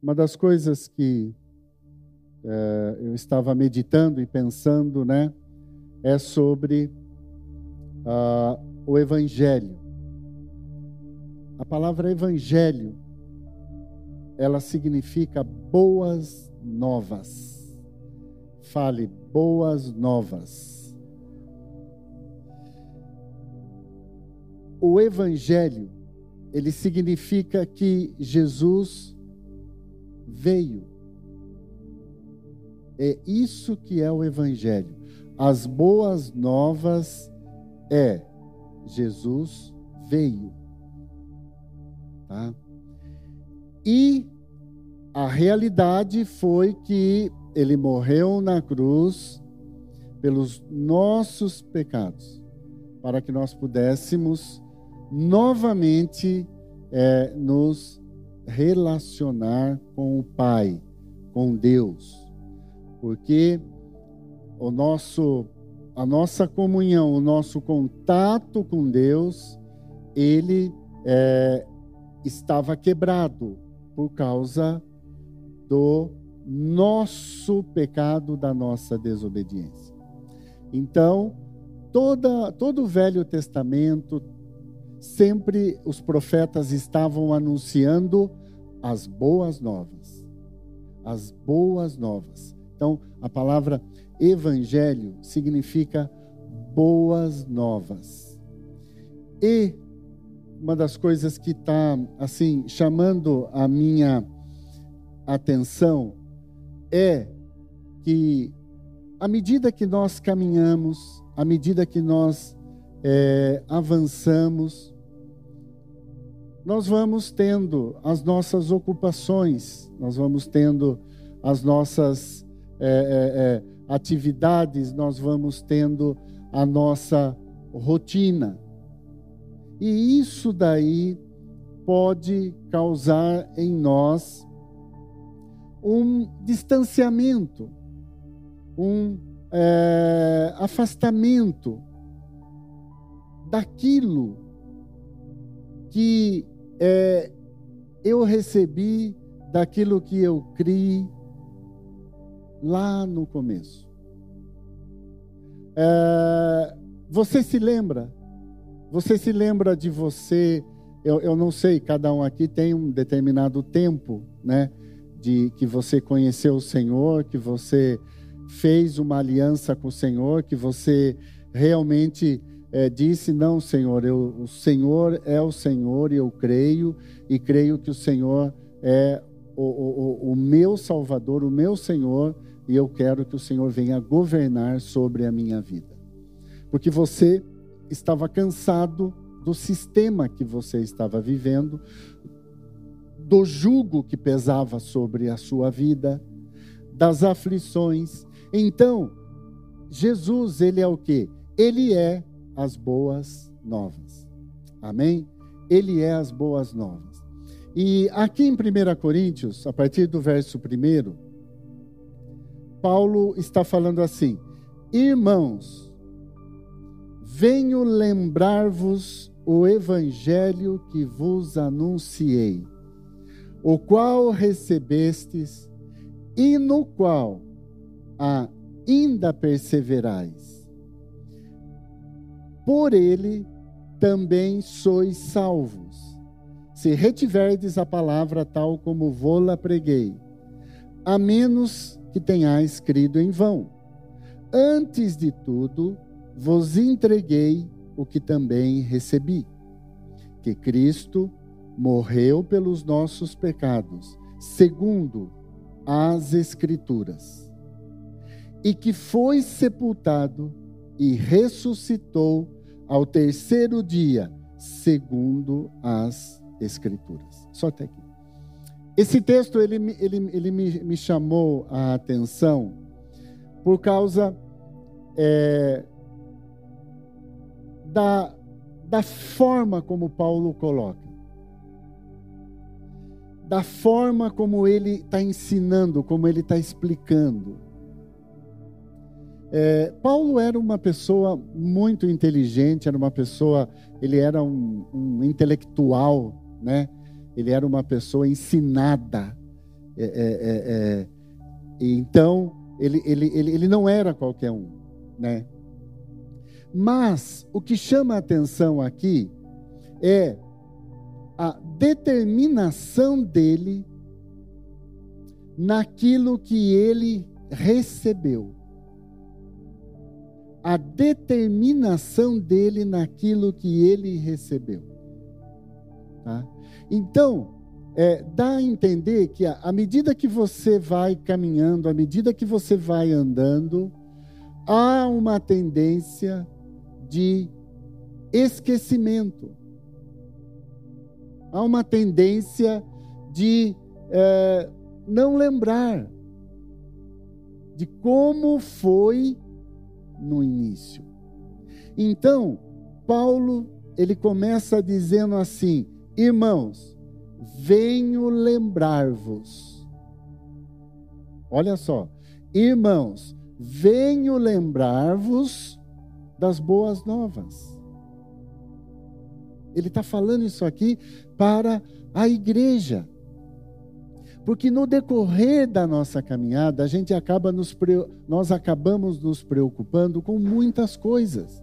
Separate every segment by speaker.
Speaker 1: Uma das coisas que é, eu estava meditando e pensando, né, é sobre uh, o Evangelho. A palavra Evangelho, ela significa boas novas. Fale boas novas. O Evangelho, ele significa que Jesus veio. É isso que é o Evangelho. As boas novas é Jesus veio. Tá? E a realidade foi que ele morreu na cruz pelos nossos pecados, para que nós pudéssemos novamente é, nos relacionar com o Pai, com Deus, porque o nosso, a nossa comunhão, o nosso contato com Deus, ele é, estava quebrado por causa do nosso pecado, da nossa desobediência. Então, toda, todo o Velho Testamento, sempre os profetas estavam anunciando as boas novas. As boas novas. Então, a palavra evangelho significa boas novas. E uma das coisas que está assim chamando a minha atenção é que à medida que nós caminhamos, à medida que nós é, avançamos, nós vamos tendo as nossas ocupações, nós vamos tendo as nossas é, é, atividades, nós vamos tendo a nossa rotina. E isso daí pode causar em nós um distanciamento, um é, afastamento daquilo que é, eu recebi, daquilo que eu criei lá no começo. É, você se lembra? Você se lembra de você? Eu, eu não sei, cada um aqui tem um determinado tempo, né? De que você conheceu o Senhor, que você fez uma aliança com o Senhor, que você realmente é, disse: Não, Senhor, eu, o Senhor é o Senhor e eu creio, e creio que o Senhor é o, o, o meu Salvador, o meu Senhor, e eu quero que o Senhor venha governar sobre a minha vida. Porque você estava cansado do sistema que você estava vivendo, do jugo que pesava sobre a sua vida, das aflições. Então, Jesus, ele é o que? Ele é as boas novas. Amém? Ele é as boas novas. E aqui em 1 Coríntios, a partir do verso 1, Paulo está falando assim: Irmãos, venho lembrar-vos o evangelho que vos anunciei, o qual recebestes e no qual ainda perseverais. Por ele também sois salvos, se retiverdes a palavra tal como vou-la preguei, a menos que tenhais crido em vão. Antes de tudo, vos entreguei o que também recebi: que Cristo morreu pelos nossos pecados, segundo as Escrituras, e que foi sepultado e ressuscitou ao terceiro dia, segundo as Escrituras. Só até aqui. Esse texto ele, ele, ele me, me chamou a atenção por causa é, da, da forma como Paulo coloca, da forma como ele está ensinando, como ele está explicando. É, Paulo era uma pessoa muito inteligente, era uma pessoa, ele era um, um intelectual, né? Ele era uma pessoa ensinada. É, é, é, então, ele, ele, ele, ele não era qualquer um, né? Mas o que chama a atenção aqui é a determinação dele naquilo que ele recebeu. A determinação dele naquilo que ele recebeu. Tá? Então, é, dá a entender que à medida que você vai caminhando, à medida que você vai andando, há uma tendência de esquecimento. Há uma tendência de é, não lembrar de como foi no início. Então, Paulo, ele começa dizendo assim: Irmãos, venho lembrar-vos. Olha só, irmãos, venho lembrar-vos das boas novas. Ele está falando isso aqui para a igreja. Porque no decorrer da nossa caminhada, a gente acaba nos, nós acabamos nos preocupando com muitas coisas.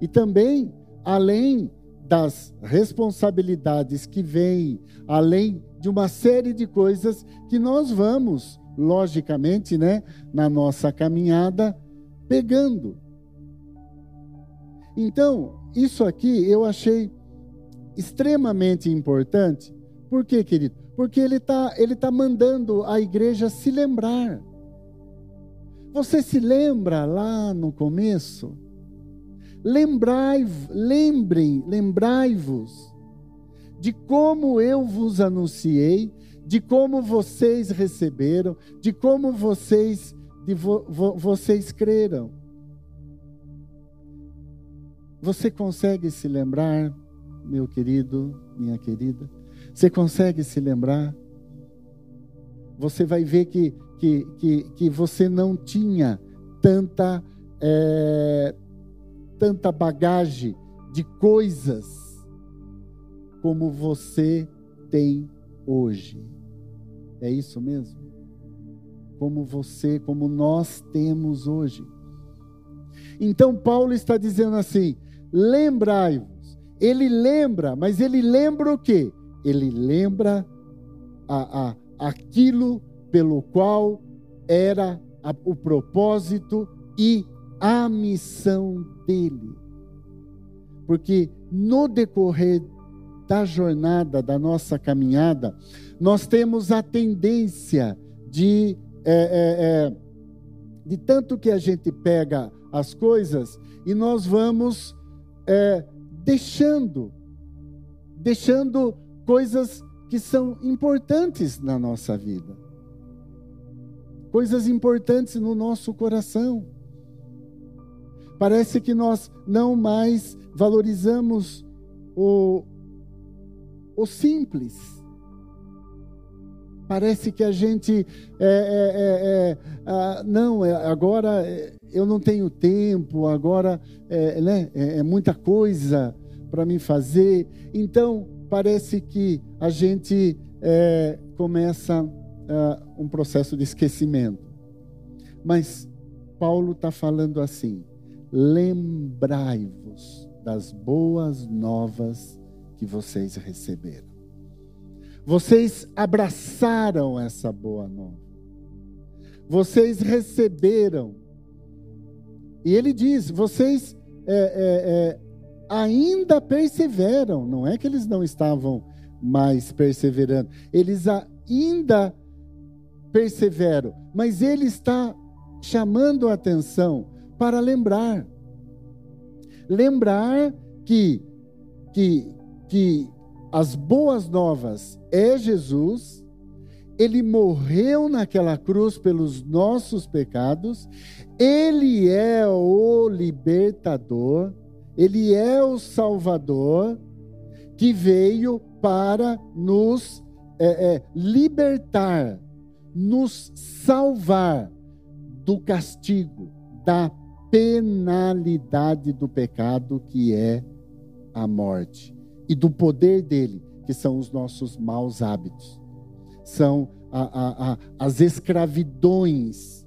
Speaker 1: E também, além das responsabilidades que vêm, além de uma série de coisas que nós vamos, logicamente, né, na nossa caminhada, pegando. Então, isso aqui eu achei extremamente importante. Por quê, querido? Porque ele está ele tá mandando a igreja se lembrar. Você se lembra lá no começo? Lembrai, lembrem, lembrai-vos de como eu vos anunciei, de como vocês receberam, de como vocês, de vo, vo, vocês creram. Você consegue se lembrar, meu querido, minha querida? Você consegue se lembrar? Você vai ver que, que, que, que você não tinha tanta. É, tanta bagagem de coisas como você tem hoje. É isso mesmo? Como você, como nós temos hoje. Então Paulo está dizendo assim: lembrai-vos. Ele lembra, mas ele lembra o quê? Ele lembra a, a, aquilo pelo qual era a, o propósito e a missão dele. Porque no decorrer da jornada, da nossa caminhada, nós temos a tendência de, é, é, é, de tanto que a gente pega as coisas e nós vamos é, deixando, deixando coisas que são importantes na nossa vida, coisas importantes no nosso coração. Parece que nós não mais valorizamos o, o simples. Parece que a gente é, é, é, é ah, não, é, agora é, eu não tenho tempo, agora né, é, muita coisa para me fazer. Então parece que a gente começa uh, um processo de esquecimento. Mas Paulo está falando assim: lembrai-vos das boas novas que vocês receberam. Vocês abraçaram essa boa nova. Vocês receberam. E ele diz: vocês é, é, é, ainda perseveram. Não é que eles não estavam mais perseverando. Eles ainda perseveram. Mas ele está chamando a atenção para lembrar. Lembrar que, que, que as boas novas é Jesus, ele morreu naquela cruz pelos nossos pecados, ele é o libertador, ele é o salvador que veio para nos é, é, libertar, nos salvar do castigo, da penalidade do pecado, que é a morte, e do poder dele, que são os nossos maus hábitos. são a, a, a, as escravidões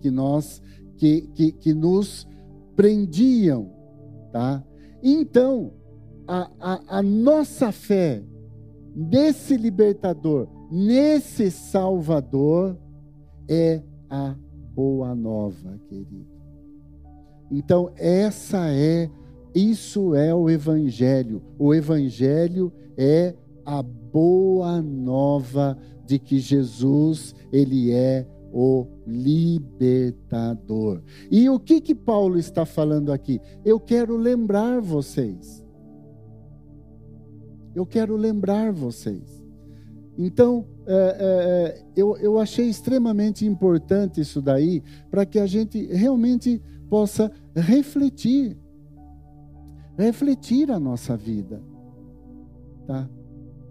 Speaker 1: que nós que, que, que nos prendiam, tá? Então a, a, a nossa fé nesse libertador, nesse Salvador, é a boa nova, querido. Então, essa é, isso é o Evangelho. O Evangelho é a boa nova de que Jesus, ele é o libertador. E o que que Paulo está falando aqui? Eu quero lembrar vocês eu quero lembrar vocês. Então, é, é, é, eu, eu achei extremamente importante isso daí, para que a gente realmente possa refletir, refletir a nossa vida. Tá?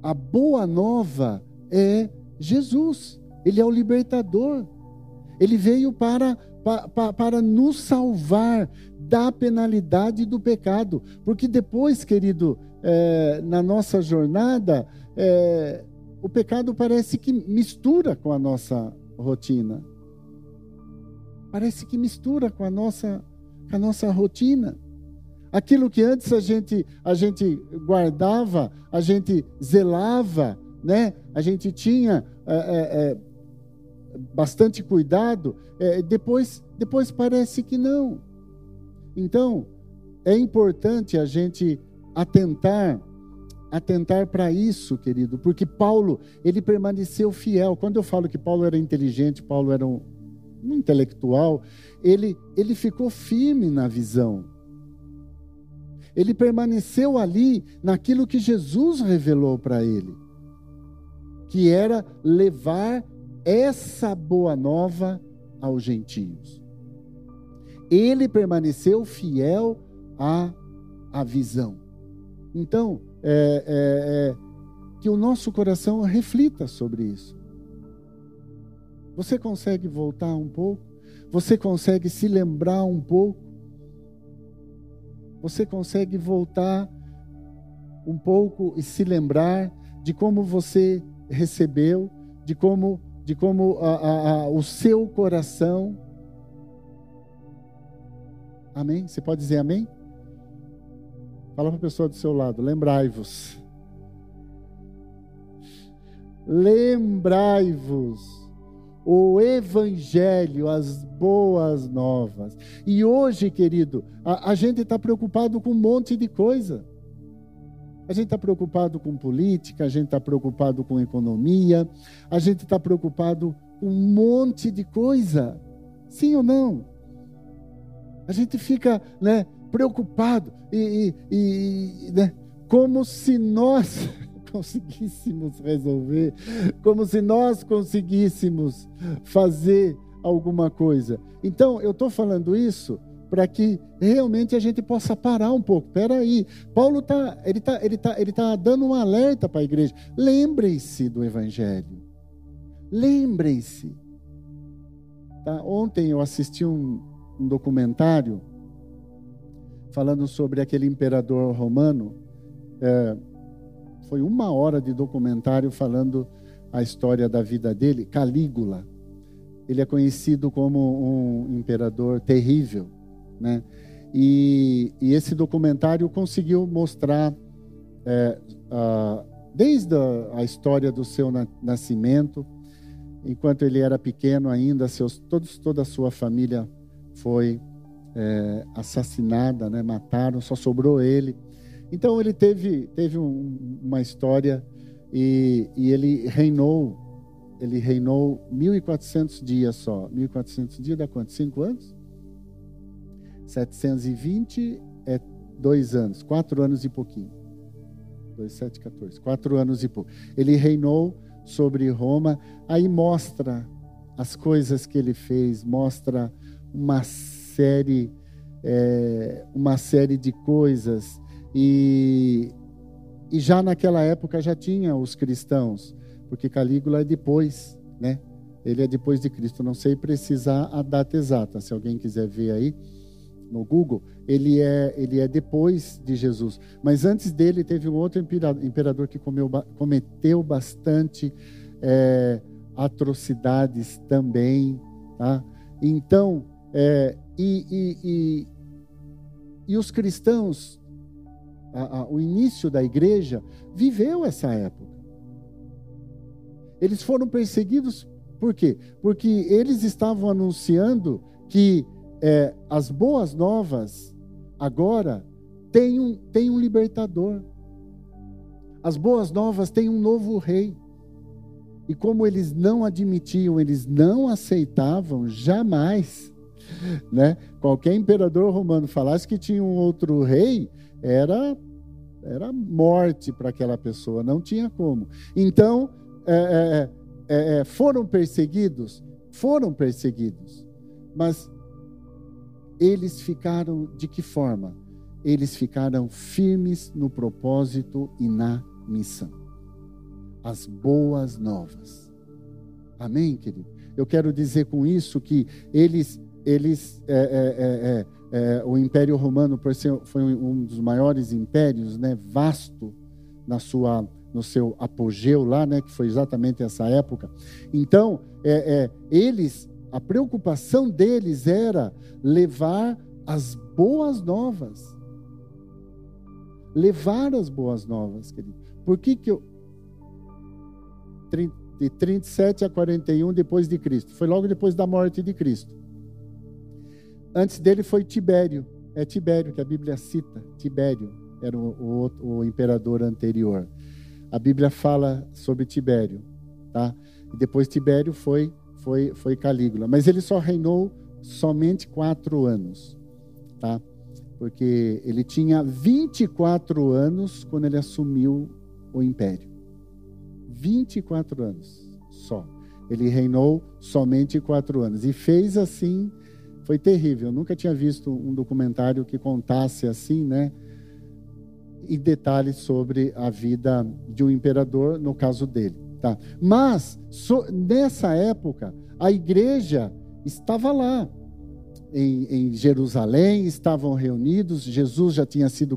Speaker 1: A boa nova é Jesus, Ele é o libertador, Ele veio para, para, para nos salvar da penalidade do pecado, porque depois, querido, é, na nossa jornada, é, o pecado parece que mistura com a nossa rotina. Parece que mistura com a nossa, com a nossa rotina. Aquilo que antes a gente, a gente guardava, a gente zelava, né? a gente tinha é, é, é bastante cuidado, é, depois, depois parece que não. Então, é importante a gente atentar atentar para isso, querido, porque Paulo, ele permaneceu fiel. Quando eu falo que Paulo era inteligente, Paulo era um, um intelectual, ele ele ficou firme na visão. Ele permaneceu ali naquilo que Jesus revelou para ele, que era levar essa boa nova aos gentios. Ele permaneceu fiel à, à visão. Então, é, é, é, que o nosso coração reflita sobre isso. Você consegue voltar um pouco? Você consegue se lembrar um pouco? Você consegue voltar um pouco e se lembrar de como você recebeu, de como, de como a, a, a, o seu coração. Amém? Você pode dizer amém? Fala para a pessoa do seu lado, lembrai-vos. Lembrai-vos o Evangelho, as boas novas. E hoje, querido, a, a gente está preocupado com um monte de coisa. A gente está preocupado com política, a gente está preocupado com economia, a gente está preocupado com um monte de coisa. Sim ou não? A gente fica, né? preocupado e, e, e né, como se nós conseguíssemos resolver, como se nós conseguíssemos fazer alguma coisa. Então, eu estou falando isso para que realmente a gente possa parar um pouco. Espera aí, Paulo tá, ele tá, ele tá, ele tá dando um alerta para a igreja. Lembrem-se do Evangelho. Lembrem-se. Tá? Ontem eu assisti um, um documentário falando sobre aquele imperador romano. É, foi uma hora de documentário falando a história da vida dele, Calígula. Ele é conhecido como um imperador terrível, né? E, e esse documentário conseguiu mostrar é, a, desde a, a, história do seu na, nascimento, enquanto ele era pequeno ainda, seus, todos, toda a sua família foi é, assassinada, né? mataram, só sobrou ele. Então ele teve, teve um, uma história e, e, ele reinou, ele reinou 1.400 dias só. 1.400 dias dá quanto? Cinco anos? 720 é dois anos, quatro anos e pouquinho. 2, 7, 14. Quatro anos e pouco. Ele reinou sobre Roma, aí mostra as coisas que ele fez, mostra uma série, é, uma série de coisas. E, e já naquela época já tinha os cristãos, porque Calígula é depois, né? Ele é depois de Cristo. Não sei precisar a data exata. Se alguém quiser ver aí no Google, ele é, ele é depois de Jesus. Mas antes dele teve um outro imperador que comeu, cometeu bastante é, atrocidades também. Tá? Então, é, e, e, e, e, os cristãos, a, a, o início da igreja, viveu essa época. Eles foram perseguidos por quê? Porque eles estavam anunciando que é, as boas novas agora têm um, têm um libertador. As boas novas têm um novo rei. E como eles não admitiam, eles não aceitavam jamais, né? Qualquer imperador romano falasse que tinha um outro rei, era era morte para aquela pessoa, não tinha como. Então, é, é, é, é, foram perseguidos, foram perseguidos, mas eles ficaram de que forma? Eles ficaram firmes no propósito e na missão as boas novas. Amém, querido? Eu quero dizer com isso que eles, eles é, é, é, é, o Império Romano foi um dos maiores impérios, né, vasto na sua, no seu apogeu lá, né, que foi exatamente essa época. Então, é, é, eles, a preocupação deles era levar as boas novas. Levar as boas novas, querido. Por que, que eu, de 37 a 41 depois de Cristo. Foi logo depois da morte de Cristo. Antes dele foi Tibério. É Tibério que a Bíblia cita. Tibério era o, o, o imperador anterior. A Bíblia fala sobre Tibério, tá? E depois Tibério foi foi foi Calígula, mas ele só reinou somente quatro anos, tá? Porque ele tinha 24 anos quando ele assumiu o império. 24 anos só. Ele reinou somente quatro anos. E fez assim, foi terrível. Eu nunca tinha visto um documentário que contasse assim, né? E detalhes sobre a vida de um imperador, no caso dele. Tá? Mas, so, nessa época, a igreja estava lá, em, em, Jerusalém, estavam reunidos, Jesus já tinha sido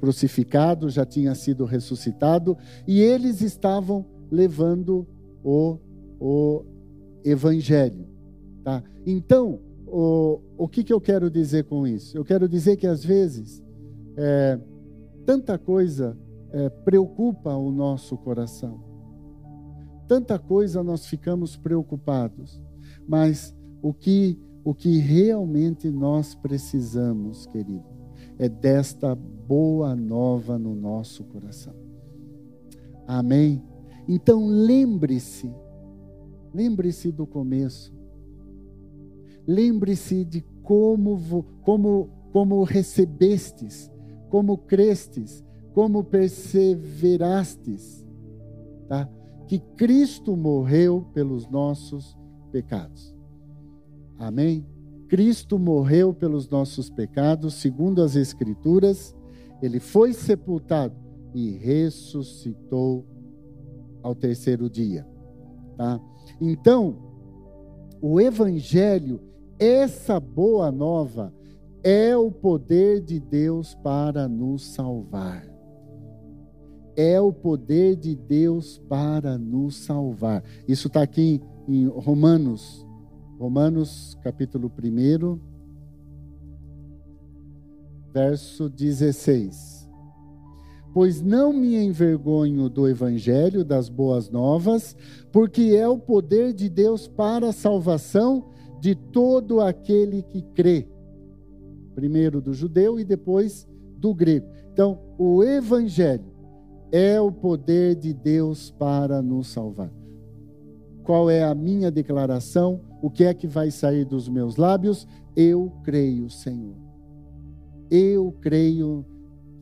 Speaker 1: crucificado, já tinha sido ressuscitado, e eles estavam levando o, o evangelho. Tá? Então, o, o que, que eu quero dizer com isso? Eu quero dizer que às vezes é, tanta coisa é, preocupa o nosso coração, tanta coisa nós ficamos preocupados, mas o que, o que realmente nós precisamos, querido, é desta boa nova no nosso coração. Amém? Então lembre-se, lembre-se do começo. Lembre-se de como, como, como recebestes, como crestes, como perseverastes, tá? Que Cristo morreu pelos nossos pecados. Amém? Cristo morreu pelos nossos pecados, segundo as Escrituras, ele foi sepultado e ressuscitou ao terceiro dia. Tá? Então, o Evangelho, essa boa nova, é o poder de Deus para nos salvar. É o poder de Deus para nos salvar. Isso está aqui em Romanos, Romanos capítulo 1, verso 16 pois não me envergonho do evangelho das boas novas, porque é o poder de Deus para a salvação de todo aquele que crê. Primeiro do judeu e depois do grego. Então, o evangelho é o poder de Deus para nos salvar. Qual é a minha declaração? O que é que vai sair dos meus lábios? Eu creio, Senhor. Eu creio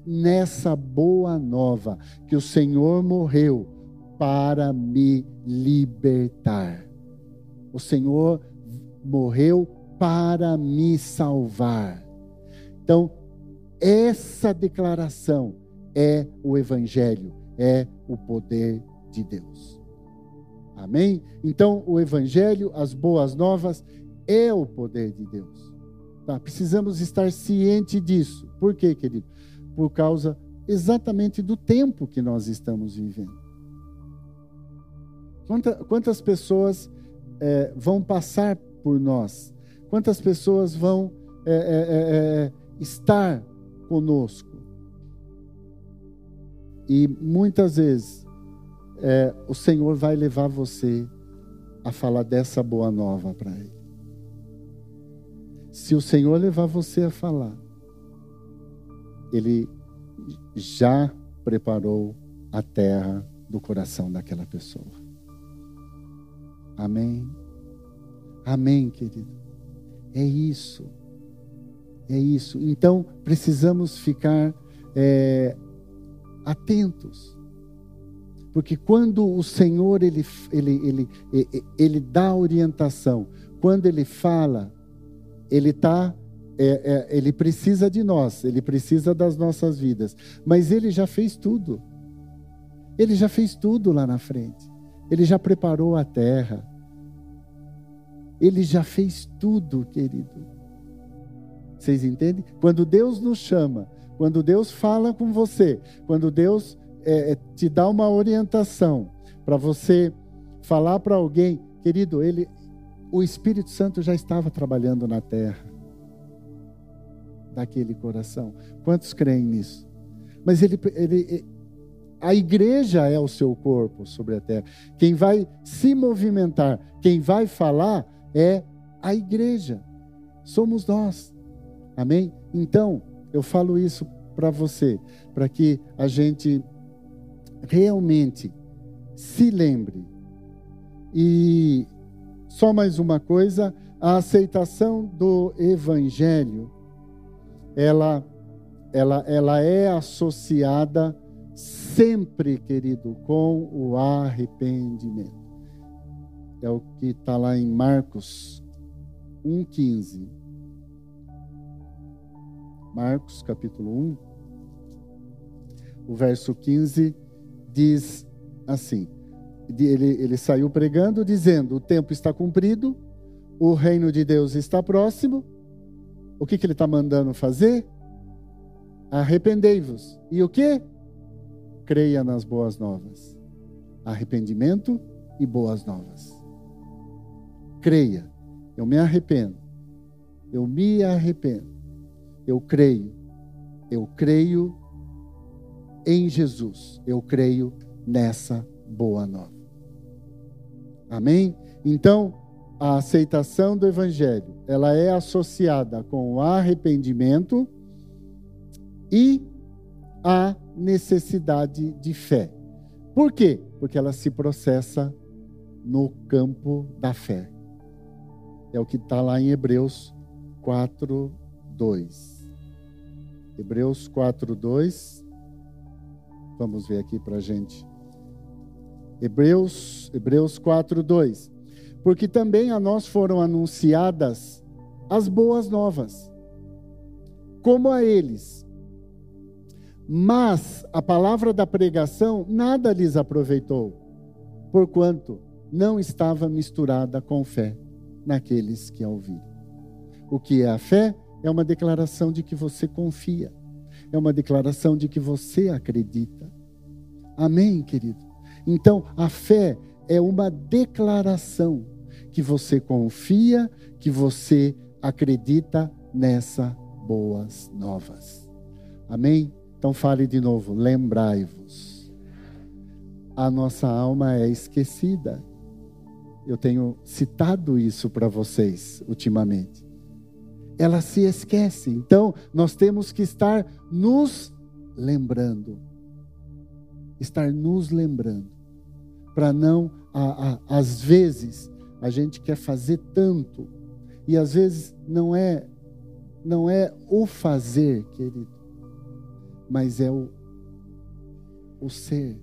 Speaker 1: nessa boa nova que o Senhor morreu para me libertar. O Senhor morreu para me salvar. Então, essa declaração é o Evangelho, é o poder de Deus. Amém? Então, o Evangelho, as boas novas, é o poder de Deus. Tá? Precisamos estar ciente disso. Por quê, querido? por causa exatamente do tempo que nós estamos vivendo. Quanta, quantas pessoas é, vão passar por nós? Quantas pessoas vão é, é, é, é estar conosco? E muitas vezes é, o Senhor vai levar você a falar dessa boa nova para Ele. Se o Senhor levar você a falar, Ele já preparou a terra do coração daquela pessoa. Amém. Amém, querido. É isso. É isso. Então, precisamos ficar é, atentos. Porque quando o Senhor ele, ele, ele, ele, ele dá orientação, quando ele fala, ele está é, é, ele precisa de nós, ele precisa das nossas vidas, mas ele já fez tudo. Ele já fez tudo lá na frente. Ele já preparou a terra. Ele já fez tudo, querido. Vocês entendem? Quando Deus nos chama, quando Deus fala com você, quando Deus é, é te dá uma orientação para você falar para alguém, querido, ele, o Espírito Santo já estava trabalhando na terra daquele coração. Quantos creem nisso? Mas ele, ele, a igreja é o seu corpo sobre a terra. Quem vai se movimentar, quem vai falar é a igreja. Somos nós. Amém? Então, eu falo isso para você, para que a gente realmente se lembre. E só mais uma coisa, a aceitação do evangelho ela, ela, ela é associada sempre, querido, com o arrependimento. É o que está lá em Marcos 1,15. Marcos capítulo 1, o verso 15 diz assim: ele, ele saiu pregando, dizendo: O tempo está cumprido, o reino de Deus está próximo o que, que ele está mandando fazer? Arrependei-vos. E o que? Creia nas boas novas. Arrependimento e boas novas. Creia. Eu me arrependo. Eu me arrependo. Eu creio. Eu creio em Jesus. Eu creio nessa boa nova. Amém? Então, a aceitação do evangelho, ela é associada com o arrependimento e a necessidade de fé. Por quê? Porque ela se processa no campo da fé. É o que está lá em Hebreus 4, 2. Hebreus 4, 2. Vamos ver aqui para a gente. Hebreus, Hebreus 4, 2 porque também a nós foram anunciadas as boas novas, como a eles. Mas a palavra da pregação nada lhes aproveitou, porquanto não estava misturada com fé naqueles que a ouviram. O que é a fé? É uma declaração de que você confia, é uma declaração de que você acredita. Amém, querido? Então, a fé é uma declaração que você confia, que você acredita nessa boas novas. Amém? Então fale de novo, lembrai-vos. A nossa alma é esquecida. Eu tenho citado isso para vocês ultimamente. Ela se esquece. Então, nós temos que estar nos lembrando. Estar nos lembrando para não, a, a, às vezes, a gente quer fazer tanto e às vezes não é não é o fazer, querido, mas é o, o ser.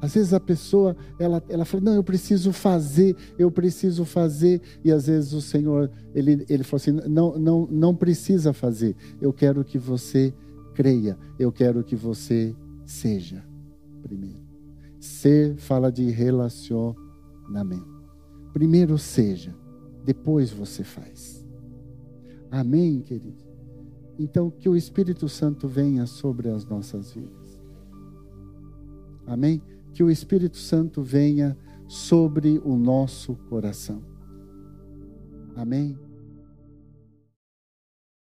Speaker 1: Às vezes a pessoa, ela, ela fala, não, eu preciso fazer, eu preciso fazer, e às vezes o Senhor, ele, ele fala assim, não, não, não precisa fazer, eu quero que você creia, eu quero que você seja primeiro. Ser fala de relacionamento. Primeiro seja, depois você faz. Amém, querido? Então, que o Espírito Santo venha sobre as nossas vidas. Amém? Que o Espírito Santo venha sobre o nosso coração. Amém.